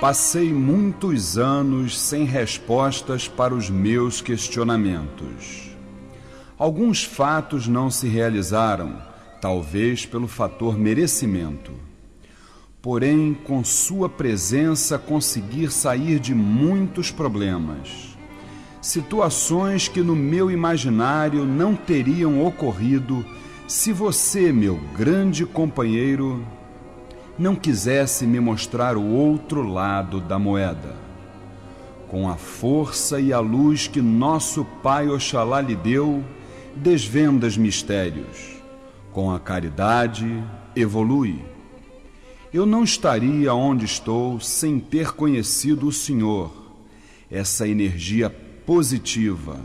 Passei muitos anos sem respostas para os meus questionamentos. Alguns fatos não se realizaram, talvez pelo fator merecimento. Porém, com Sua presença, conseguir sair de muitos problemas. Situações que no meu imaginário não teriam ocorrido se você, meu grande companheiro, não quisesse me mostrar o outro lado da moeda. Com a força e a luz que nosso Pai Oxalá lhe deu, desvendas mistérios. Com a caridade, evolui. Eu não estaria onde estou sem ter conhecido o Senhor, essa energia positiva,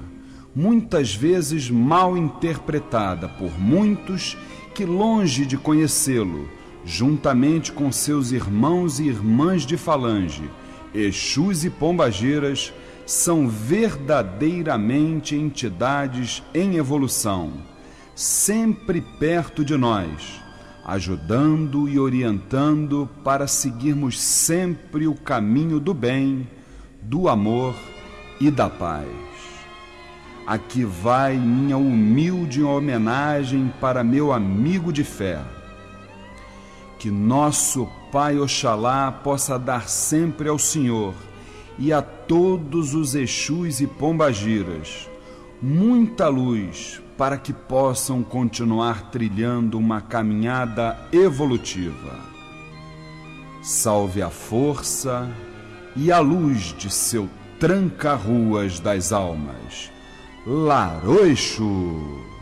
muitas vezes mal interpretada por muitos que, longe de conhecê-lo, juntamente com seus irmãos e irmãs de falange, Exus e Pombageiras, são verdadeiramente entidades em evolução, sempre perto de nós, ajudando e orientando para seguirmos sempre o caminho do bem, do amor e da paz. Aqui vai minha humilde homenagem para meu amigo de fé que nosso Pai Oxalá possa dar sempre ao Senhor e a todos os Exus e Pombagiras muita luz para que possam continuar trilhando uma caminhada evolutiva. Salve a força e a luz de seu tranca-ruas das almas. Laroixo!